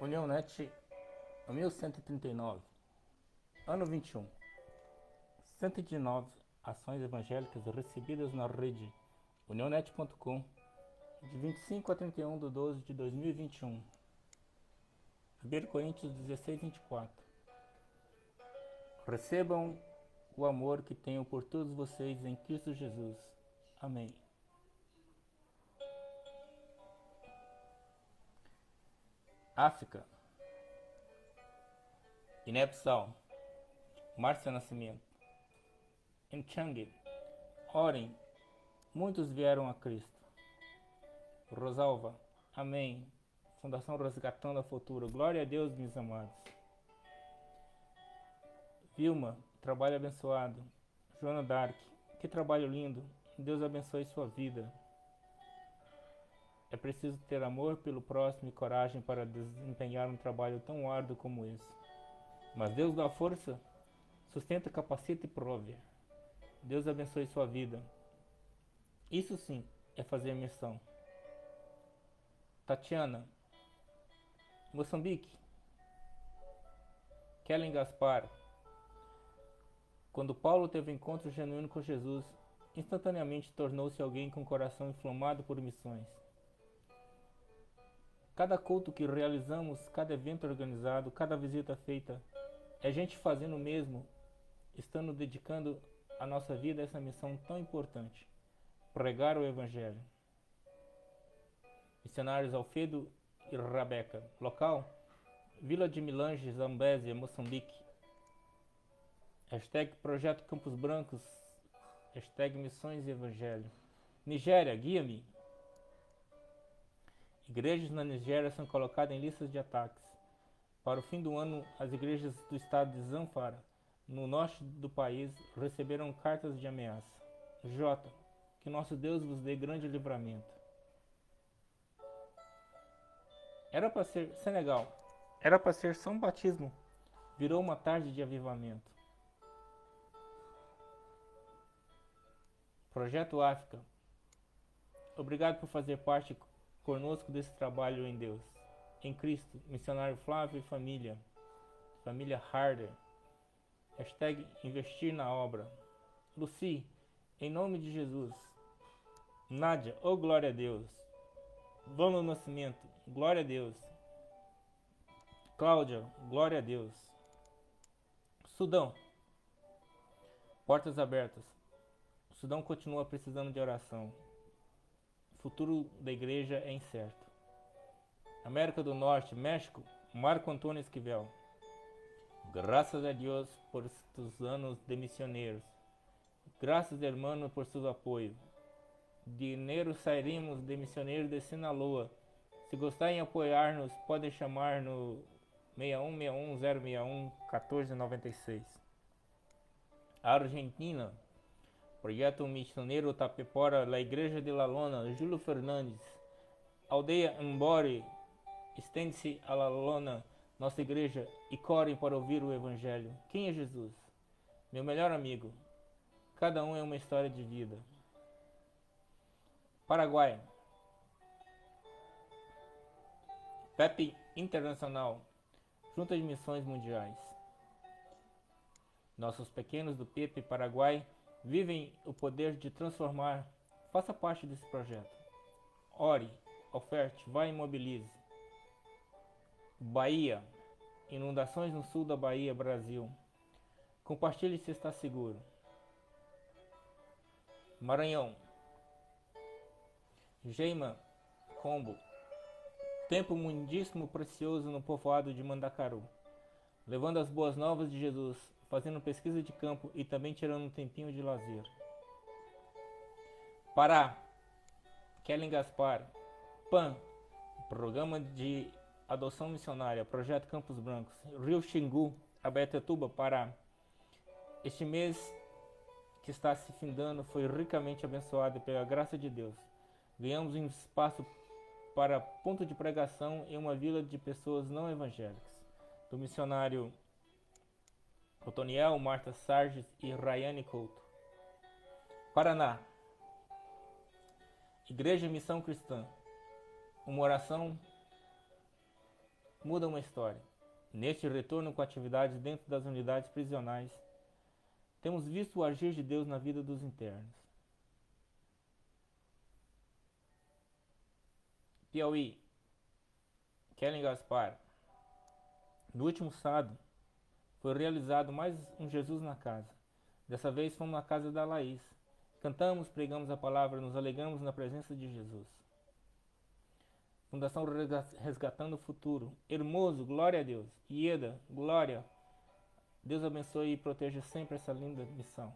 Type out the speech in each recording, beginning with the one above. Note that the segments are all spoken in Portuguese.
União Net 1139, ano 21. 119 ações evangélicas recebidas na rede unionet.com de 25 a 31 de 12 de 2021. 1 Coríntios 16, 24. Recebam o amor que tenho por todos vocês em Cristo Jesus. Amém. África. Guiné-Bissau. Márcia Nascimento. Em Changi. Orem. Muitos vieram a Cristo. Rosalva. Amém. Fundação Resgatando a Futuro. Glória a Deus, meus amados. Vilma. Trabalho abençoado. Joana Dark. Que trabalho lindo. Deus abençoe sua vida. É preciso ter amor pelo próximo e coragem para desempenhar um trabalho tão árduo como esse. Mas Deus dá força, sustenta, capacita e prove. Deus abençoe sua vida. Isso sim é fazer missão. Tatiana, Moçambique. Kellen Gaspar. Quando Paulo teve encontro genuíno com Jesus, instantaneamente tornou-se alguém com coração inflamado por missões. Cada culto que realizamos, cada evento organizado, cada visita feita, é gente fazendo o mesmo, estando dedicando a nossa vida a essa missão tão importante: pregar o Evangelho. Missionários Alfredo e Rabeca. Local: Vila de Milange, Zambésia, Moçambique. Hashtag Projeto Campos Brancos. Hashtag Missões e Evangelho. Nigéria, guia-me. Igrejas na Nigéria são colocadas em listas de ataques. Para o fim do ano, as igrejas do estado de Zamfara, no norte do país, receberam cartas de ameaça. J. Que nosso Deus vos dê grande livramento. Era para ser Senegal. Era para ser São Batismo. Virou uma tarde de avivamento. Projeto África. Obrigado por fazer parte conosco desse trabalho em Deus. Em Cristo, missionário Flávio e família. Família Harder. Hashtag investir na obra. Luci, em nome de Jesus. Nádia, oh glória a Deus. Vamos Nascimento, glória a Deus. Cláudia, glória a Deus. Sudão, portas abertas. Sudão continua precisando de oração. O futuro da igreja é incerto. América do Norte, México, Marco Antônio Esquivel. Graças a Deus por estes anos de missioneiros. Graças, hermano, por seu apoio. Dinheiro sairemos de missioneiros de Sinaloa. Se gostarem de apoiar-nos, podem chamar no 6161 061 1496. Argentina. Projeto Missioneiro Tapepora, La Igreja de La Lona, Júlio Fernandes. Aldeia Embore, estende-se a La Lona, nossa igreja, e corem para ouvir o Evangelho. Quem é Jesus? Meu melhor amigo. Cada um é uma história de vida. Paraguai. PEP Internacional, Junta de Missões Mundiais. Nossos pequenos do PEP Paraguai vivem o poder de transformar. Faça parte desse projeto. Ore, oferte, vá e mobilize. Bahia. Inundações no sul da Bahia, Brasil. Compartilhe se está seguro. Maranhão. Geima Combo. Tempo muitíssimo precioso no povoado de Mandacaru. Levando as boas novas de Jesus fazendo pesquisa de campo e também tirando um tempinho de lazer. Pará, Kellen Gaspar, PAN, Programa de Adoção Missionária, Projeto Campos Brancos, Rio Xingu, Abetetuba, Pará. Este mês que está se findando foi ricamente abençoado pela graça de Deus. Ganhamos um espaço para ponto de pregação em uma vila de pessoas não evangélicas. Do missionário Otoniel, Marta Sarges e Rayane Couto. Paraná. Igreja Missão Cristã. Uma oração muda uma história. Neste retorno com atividades dentro das unidades prisionais, temos visto o agir de Deus na vida dos internos. Piauí, Kellen Gaspar. No último sábado, foi realizado mais um Jesus na casa. Dessa vez fomos na casa da Laís. Cantamos, pregamos a palavra, nos alegramos na presença de Jesus. Fundação Resgatando o Futuro. Hermoso, glória a Deus. Ieda, glória. Deus abençoe e proteja sempre essa linda missão.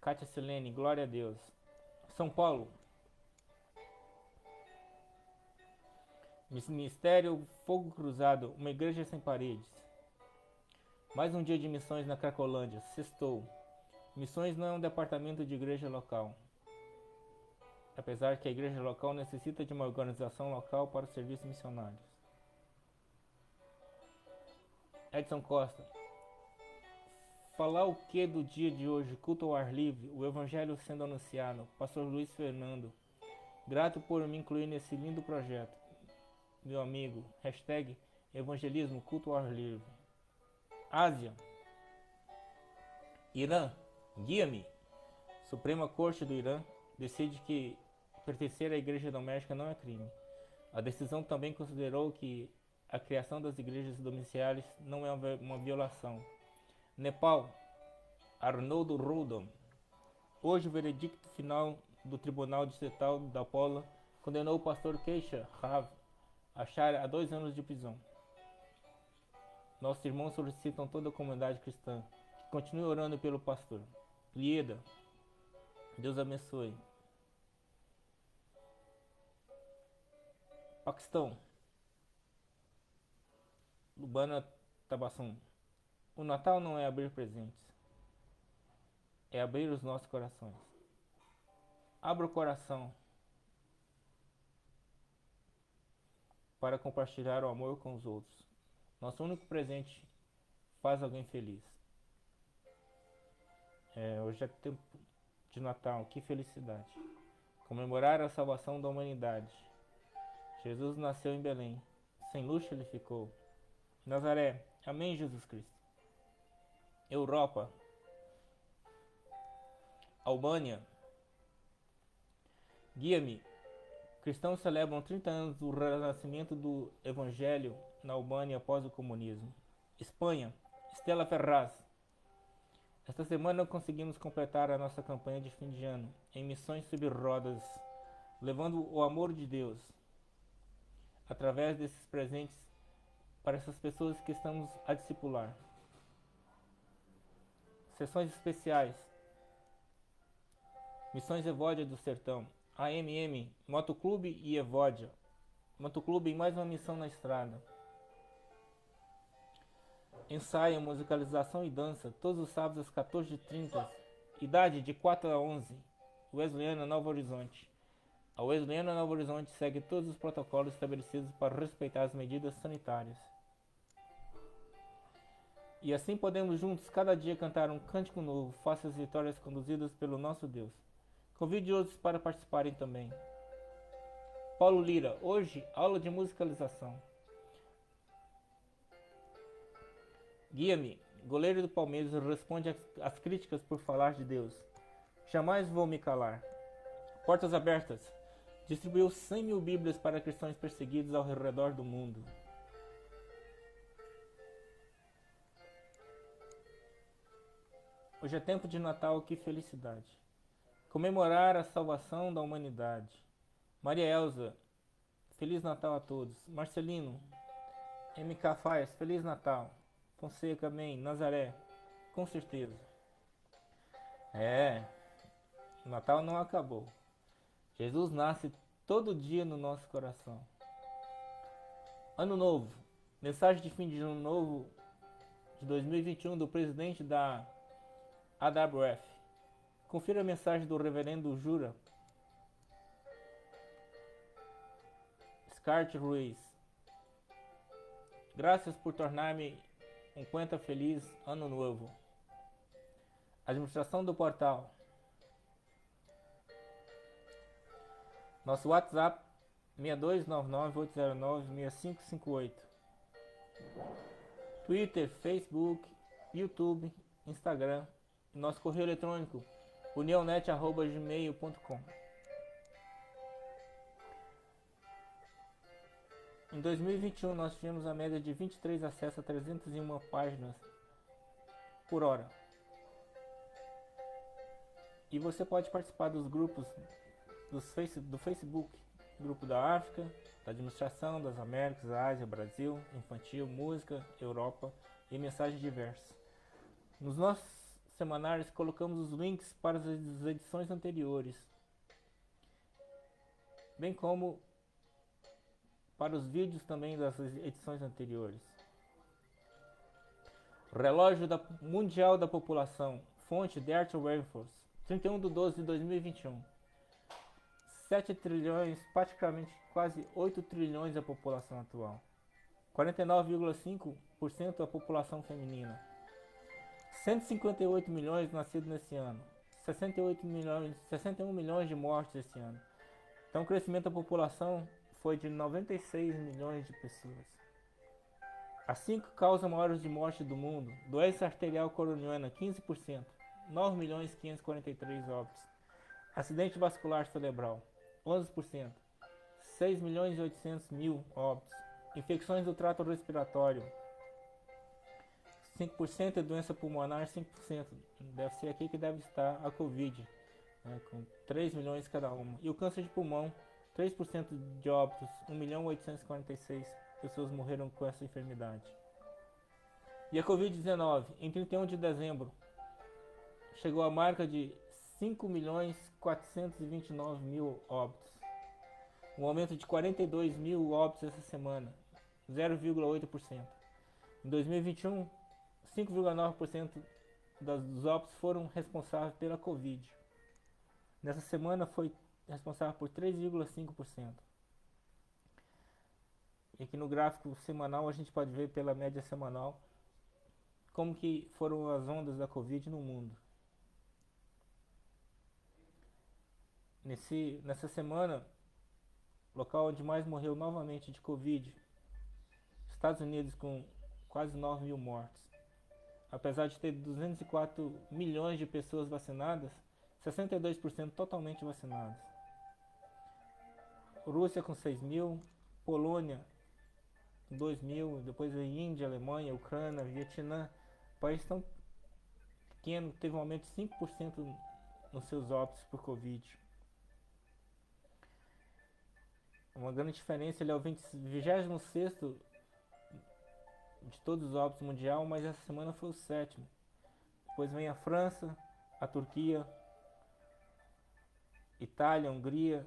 Kátia Silene, glória a Deus. São Paulo. Ministério Fogo Cruzado, uma igreja sem paredes. Mais um dia de missões na Cracolândia. Sextou. Missões não é um departamento de igreja local apesar que a igreja local necessita de uma organização local para os serviços missionários. Edson Costa. Falar o que do dia de hoje? Culto ao ar livre, o evangelho sendo anunciado. Pastor Luiz Fernando. Grato por me incluir nesse lindo projeto. Meu amigo. Hashtag evangelismo culto ao ar livre. Ásia. Irã. Guia-me. Suprema Corte do Irã decide que pertencer à igreja doméstica não é crime. A decisão também considerou que a criação das igrejas domiciliares não é uma violação. Nepal, Arnoldo Rudom. Hoje, o veredicto final do Tribunal Distrital da Pola condenou o pastor Keisha Rav a a dois anos de prisão. Nossos irmãos solicitam toda a comunidade cristã que continue orando pelo pastor. Lieda, Deus abençoe. Paquistão. Lubana Tabassum. O Natal não é abrir presentes, é abrir os nossos corações. Abra o coração para compartilhar o amor com os outros. Nosso único presente faz alguém feliz. É, hoje é tempo de Natal, que felicidade! Comemorar a salvação da humanidade Jesus nasceu em Belém. Sem luxo ele ficou. Nazaré. Amém, Jesus Cristo. Europa. Albânia. Guia-me. Cristãos celebram 30 anos do renascimento do Evangelho na Albânia após o comunismo. Espanha. Estela Ferraz. Esta semana conseguimos completar a nossa campanha de fim de ano em missões sobre rodas, levando o amor de Deus através desses presentes para essas pessoas que estamos a discipular. Sessões especiais. Missões Evódia do Sertão. AMM, Motoclube e Evódia. Motoclube em mais uma missão na estrada. Ensaio, musicalização e dança, todos os sábados às 14h30. Idade de 4 a 11. Wesleyana, Novo Horizonte. A Wesleyana Novo Horizonte segue todos os protocolos estabelecidos para respeitar as medidas sanitárias. E assim podemos juntos cada dia cantar um cântico novo, face às vitórias conduzidas pelo nosso Deus. Convide outros para participarem também. Paulo Lira, hoje, aula de musicalização. Guia-me, goleiro do Palmeiras, responde às críticas por falar de Deus. Jamais vou me calar. Portas abertas distribuiu 100 mil Bíblias para cristãos perseguidos ao redor do mundo. Hoje é tempo de Natal, que felicidade! Comemorar a salvação da humanidade. Maria Elza, Feliz Natal a todos. Marcelino, MK Faz, Feliz Natal. Fonseca, amém. Nazaré, com certeza. É, o Natal não acabou. Jesus nasce todo dia no nosso coração. Ano novo. Mensagem de fim de ano novo de 2021 do presidente da AWF. Confira a mensagem do reverendo Jura. Scart Ruiz. Graças por tornar-me um quenta feliz ano novo. Administração do portal. Nosso WhatsApp 6299-809-6558. Twitter, Facebook, YouTube, Instagram. Nosso correio eletrônico unionet.gmail.com Em 2021 nós tivemos a média de 23 acessos a 301 páginas por hora. E você pode participar dos grupos face, do Facebook, grupo da África, da administração, das Américas, Ásia, Brasil, infantil, música, Europa e mensagens diversas. Nos nossos semanários colocamos os links para as edições anteriores, bem como para os vídeos também das edições anteriores. Relógio da Mundial da População, fonte Dirt Rainforce, 31 de 12 de 2021. 7 trilhões, praticamente quase 8 trilhões a população atual. 49,5% a população feminina. 158 milhões nascidos nesse ano, 68 milhões, 61 milhões de mortes esse ano. Então o crescimento da população foi de 96 milhões de pessoas. As cinco causas maiores de morte do mundo, doença arterial coronariana 15%, 9 milhões 543 óbitos. Acidente vascular cerebral 11%, 6 milhões e 800 mil óbitos. Infecções do trato respiratório 5% é doença pulmonar, 5%. Deve ser aqui que deve estar a Covid, né, com 3 milhões cada uma. E o câncer de pulmão, 3% de óbitos, 1 milhão 846 pessoas morreram com essa enfermidade. E a Covid-19, em 31 de dezembro, chegou à marca de 5 milhões 429 mil óbitos. Um aumento de 42 mil óbitos essa semana, 0,8%. Em 2021, 5,9% dos óbitos foram responsáveis pela Covid. Nessa semana foi responsável por 3,5%. E aqui no gráfico semanal a gente pode ver pela média semanal como que foram as ondas da Covid no mundo. Nesse, nessa semana, local onde mais morreu novamente de Covid, Estados Unidos com quase 9 mil mortes apesar de ter 204 milhões de pessoas vacinadas, 62% totalmente vacinadas. Rússia com 6 mil, Polônia 2 mil, depois a Índia, Alemanha, Ucrânia, Vietnã, país tão pequeno, teve um aumento de 5% nos seus óbitos por Covid. Uma grande diferença, ele é o 26 de todos os óbitos mundial, mas essa semana foi o sétimo. Depois vem a França, a Turquia, Itália, Hungria,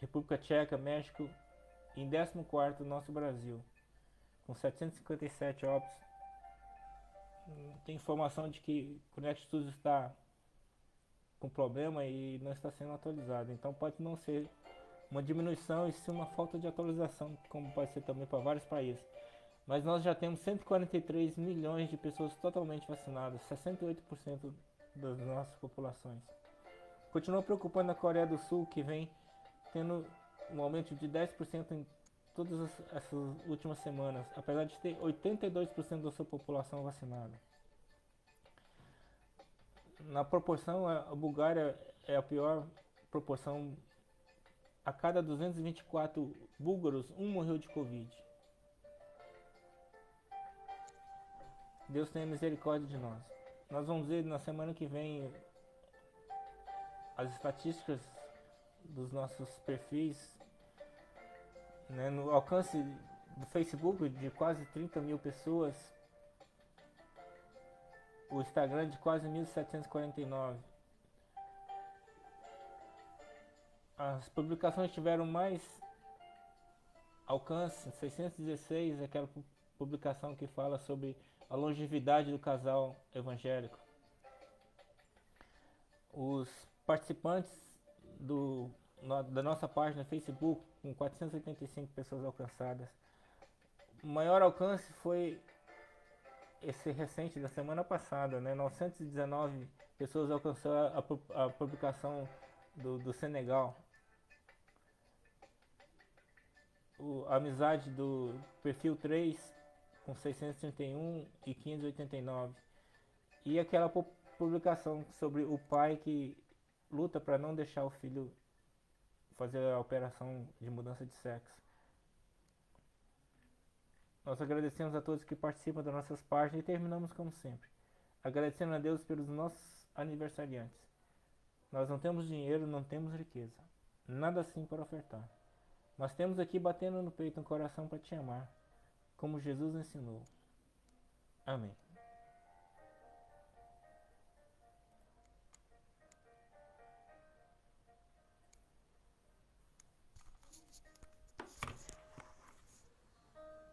República Tcheca, México e em 14 o nosso Brasil, com 757 óbitos. Tem informação de que o Connect está com problema e não está sendo atualizado. Então pode não ser uma diminuição e sim uma falta de atualização, como pode ser também para vários países. Mas nós já temos 143 milhões de pessoas totalmente vacinadas, 68% das nossas populações. Continua preocupando a Coreia do Sul, que vem tendo um aumento de 10% em todas essas últimas semanas, apesar de ter 82% da sua população vacinada. Na proporção, a Bulgária é a pior proporção. A cada 224 búlgaros, um morreu de Covid. Deus tenha misericórdia de nós. Nós vamos ver na semana que vem as estatísticas dos nossos perfis né, no alcance do Facebook de quase 30 mil pessoas, o Instagram de quase 1.749. As publicações tiveram mais alcance, 616, aquela publicação que fala sobre a longevidade do casal evangélico. Os participantes do, da nossa página Facebook, com 485 pessoas alcançadas, o maior alcance foi esse recente da semana passada, né? 919 pessoas alcançaram a, a publicação do, do Senegal. o, a amizade do perfil 3 com 631 e 589. E aquela publicação sobre o pai que luta para não deixar o filho fazer a operação de mudança de sexo. Nós agradecemos a todos que participam das nossas páginas e terminamos como sempre, agradecendo a Deus pelos nossos aniversariantes. Nós não temos dinheiro, não temos riqueza, nada assim para ofertar. Nós temos aqui batendo no peito um coração para te amar, como Jesus ensinou. Amém.